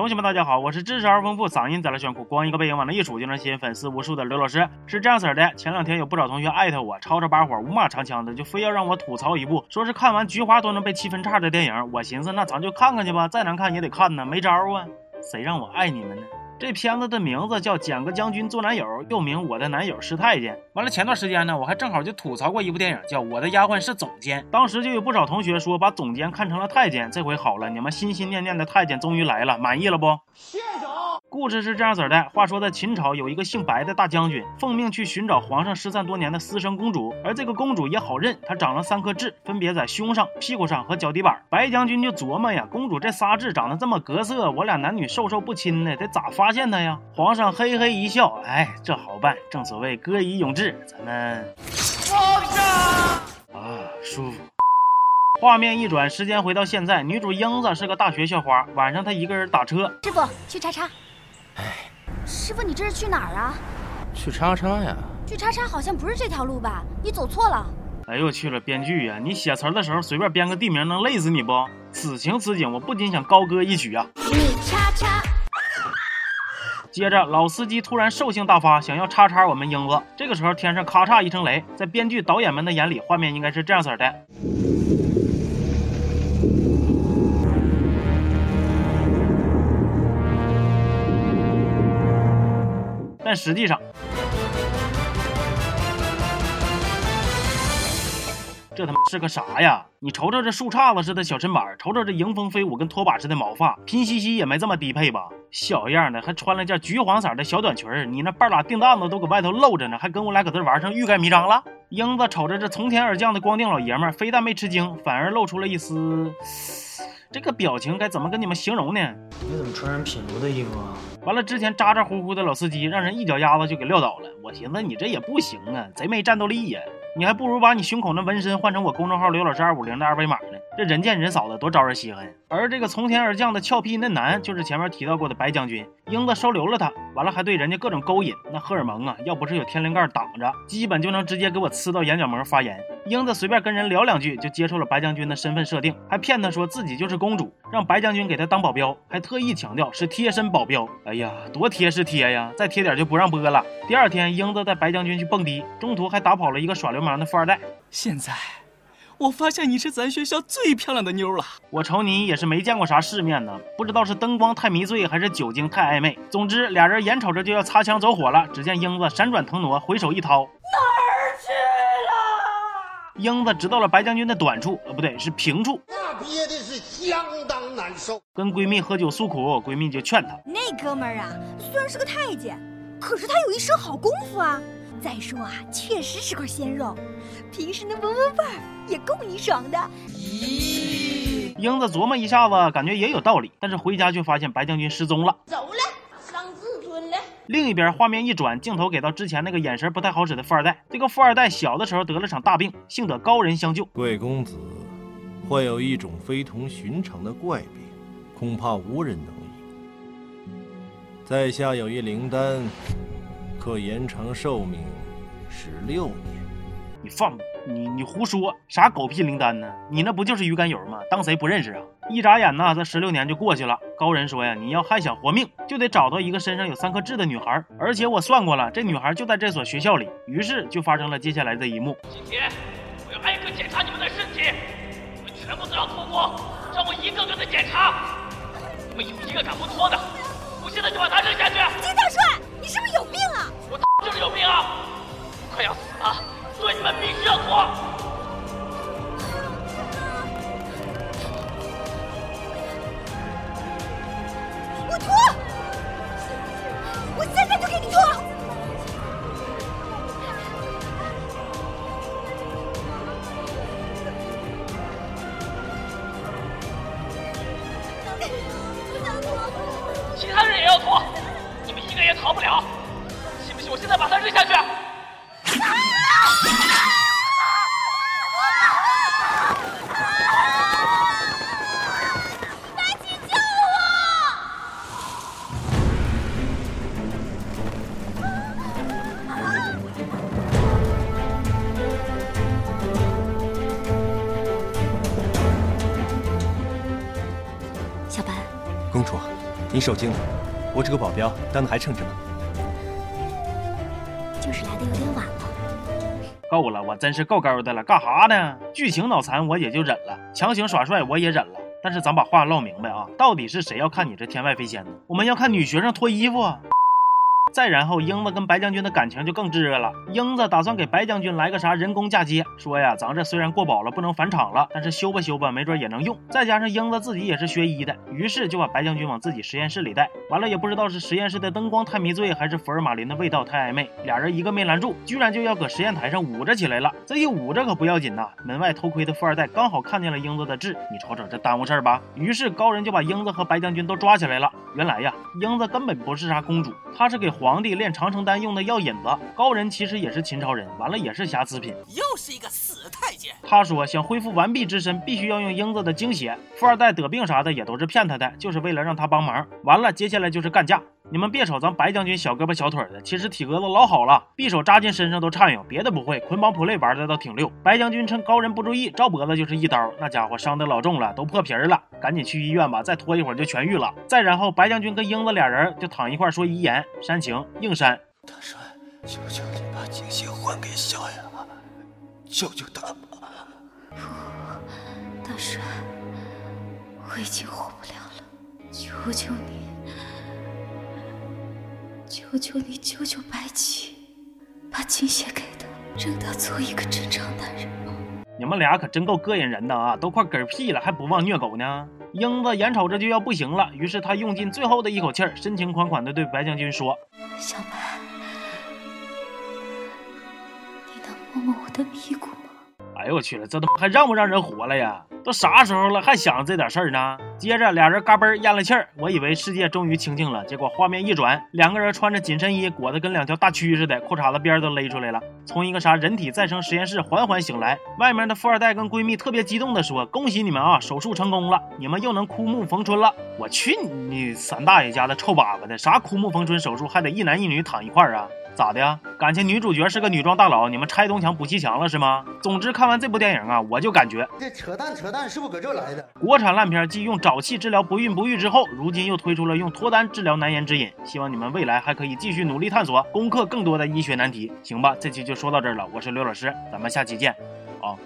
同学们，大家好，我是知识而丰富、嗓音贼拉炫酷、光一个背影往那一杵就能吸引粉丝无数的刘老师。是这样式儿的，前两天有不少同学艾特我，吵吵把火、五马长枪的，就非要让我吐槽一部，说是看完菊花都能被气分叉的电影。我寻思，那咱就看看去吧，再难看也得看呢，没招啊。谁让我爱你们呢？这片子的名字叫《捡个将军做男友》，又名《我的男友是太监》。完了，前段时间呢，我还正好就吐槽过一部电影，叫《我的丫鬟是总监》。当时就有不少同学说，把总监看成了太监。这回好了，你们心心念念的太监终于来了，满意了不？故事是这样子的：话说在秦朝有一个姓白的大将军，奉命去寻找皇上失散多年的私生公主。而这个公主也好认，她长了三颗痣，分别在胸上、屁股上和脚底板。白将军就琢磨呀，公主这仨痣长得这么格色，我俩男女授受不亲的，得咋发现她呀？皇上嘿嘿一笑，哎，这好办，正所谓歌以咏志，咱们皇上啊，舒服。画面一转，时间回到现在，女主英子是个大学校花，晚上她一个人打车。师傅，去叉叉。哎，师傅，你这是去哪儿啊？去叉叉呀。去叉叉好像不是这条路吧？你走错了。哎呦我去了，编剧呀，你写词的时候随便编个地名能累死你不？此情此景，我不禁想高歌一曲啊。你叉叉。接着，老司机突然兽性大发，想要叉叉我们英子。这个时候，天上咔嚓一声雷，在编剧导演们的眼里，画面应该是这样式的。但实际上，这他妈是个啥呀？你瞅瞅这树杈子似的小身板，瞅瞅这迎风飞舞跟拖把似的毛发，拼夕夕也没这么低配吧？小样的，还穿了件橘黄色的小短裙你那半拉腚蛋子都搁外头露着呢，还跟我俩搁这玩上欲盖弥彰了？英子瞅着这从天而降的光腚老爷们，非但没吃惊，反而露出了一丝。这个表情该怎么跟你们形容呢？你怎么穿人品如的衣服啊？完了，之前咋咋呼呼的老司机，让人一脚丫子就给撂倒了。我寻思你这也不行啊，贼没战斗力呀！你还不如把你胸口那纹身换成我公众号刘老师二五零的二维码呢，这人见人扫的，多招人稀罕。而这个从天而降的俏皮嫩男，就是前面提到过的白将军。英子收留了他，完了还对人家各种勾引，那荷尔蒙啊，要不是有天灵盖挡着，基本就能直接给我呲到眼角膜发炎。英子随便跟人聊两句，就接受了白将军的身份设定，还骗他说自己就是公主，让白将军给他当保镖，还特意强调是贴身保镖。哎呀，多贴是贴呀，再贴点就不让播了。第二天，英子带白将军去蹦迪，中途还打跑了一个耍流氓的富二代。现在。我发现你是咱学校最漂亮的妞了。我瞅你也是没见过啥世面呢，不知道是灯光太迷醉，还是酒精太暧昧。总之，俩人眼瞅着就要擦枪走火了。只见英子闪转腾挪，回手一掏，哪儿去了？英子知道了白将军的短处，呃，不对，是平处。那憋的是相当难受。跟闺蜜喝酒诉苦，闺蜜就劝她：那哥们儿啊，虽然是个太监，可是他有一身好功夫啊。再说啊，确实是块鲜肉，平时那闻闻味儿也够你爽的。咦，英子琢磨一下子，感觉也有道理，但是回家却发现白将军失踪了，走了，伤自尊了。另一边，画面一转，镜头给到之前那个眼神不太好使的富二代。这个富二代小的时候得了场大病，幸得高人相救。贵公子患有一种非同寻常的怪病，恐怕无人能医。在下有一灵丹。可延长寿命十六年，你放你你胡说啥狗屁灵丹呢？你那不就是鱼肝油吗？当谁不认识啊？一眨眼呐，这十六年就过去了。高人说呀，你要还想活命，就得找到一个身上有三颗痣的女孩，而且我算过了，这女孩就在这所学校里。于是就发生了接下来的一幕。今天我要挨个检查你们的身体，全部都要脱光，让我一个个的检查。你们有一个敢不脱的，我现在就把他扔下去。金大帅。你是不是有病啊？我就是有病啊！我快要死了，所以你们必须要脱。我现在把他扔下去？赶紧救我！小白，公主。应你受惊了，我这个保镖当的还称职吗？就是来的有点晚了。够了，我真是够够的了，干哈呢？剧情脑残我也就忍了，强行耍帅我也忍了，但是咱把话唠明白啊，到底是谁要看你这天外飞仙呢？我们要看女学生脱衣服啊！再然后，英子跟白将军的感情就更炙热了。英子打算给白将军来个啥人工嫁接，说呀，咱这虽然过保了，不能返厂了，但是修吧修吧，没准也能用。再加上英子自己也是学医的，于是就把白将军往自己实验室里带。完了，也不知道是实验室的灯光太迷醉，还是福尔马林的味道太暧昧，俩人一个没拦住，居然就要搁实验台上捂着起来了。这一捂着可不要紧呐，门外偷窥的富二代刚好看见了英子的痣，你瞅瞅这耽误事儿吧。于是高人就把英子和白将军都抓起来了。原来呀，英子根本不是啥公主，她是给皇帝炼长城。丹用的药引子，高人其实也是秦朝人，完了也是瑕疵品，又是一个死太监。他说想恢复完璧之身，必须要用英子的精血。富二代得病啥的也都是骗他的，就是为了让他帮忙。完了，接下来就是干架。你们别瞅咱白将军小胳膊小腿的，其实体格子老好了，匕首扎进身上都颤悠，别的不会，捆绑 play 玩的倒挺溜。白将军趁高人不注意，照脖子就是一刀，那家伙伤的老重了，都破皮了，赶紧去医院吧，再拖一会儿就痊愈了。再然后，白将军跟英子俩人就躺一块说遗言，煽情硬煽。大帅，求求你把精血还给小雅，救救她吧！不，大帅，我已经活不了了，求求你，求求你救救白起，把精血给他，让他做一个正常男人吧。你们俩可真够膈应人的啊，都快嗝屁了，还不忘虐狗呢。英子眼瞅着就要不行了，于是他用尽最后的一口气儿，深情款款地对白将军说：“小白。”你能摸摸我的屁股吗？哎呦我去了，这都还让不让人活了呀？都啥时候了，还想着这点事儿呢？接着俩人嘎嘣咽了气儿，我以为世界终于清静了，结果画面一转，两个人穿着紧身衣，裹得跟两条大蛆似的，裤衩子边都勒出来了，从一个啥人体再生实验室缓缓醒来。外面的富二代跟闺蜜特别激动地说：“恭喜你们啊，手术成功了，你们又能枯木逢春了。”我去你三大爷家的臭粑粑的，啥枯木逢春手术还得一男一女躺一块儿啊？咋的呀？感情女主角是个女装大佬，你们拆东墙补西墙了是吗？总之看完这部电影啊，我就感觉这扯淡扯淡，是不是搁这来的？国产烂片继用沼气治疗不孕不育之后，如今又推出了用脱单治疗难言之隐。希望你们未来还可以继续努力探索，攻克更多的医学难题，行吧？这期就说到这儿了，我是刘老师，咱们下期见，啊。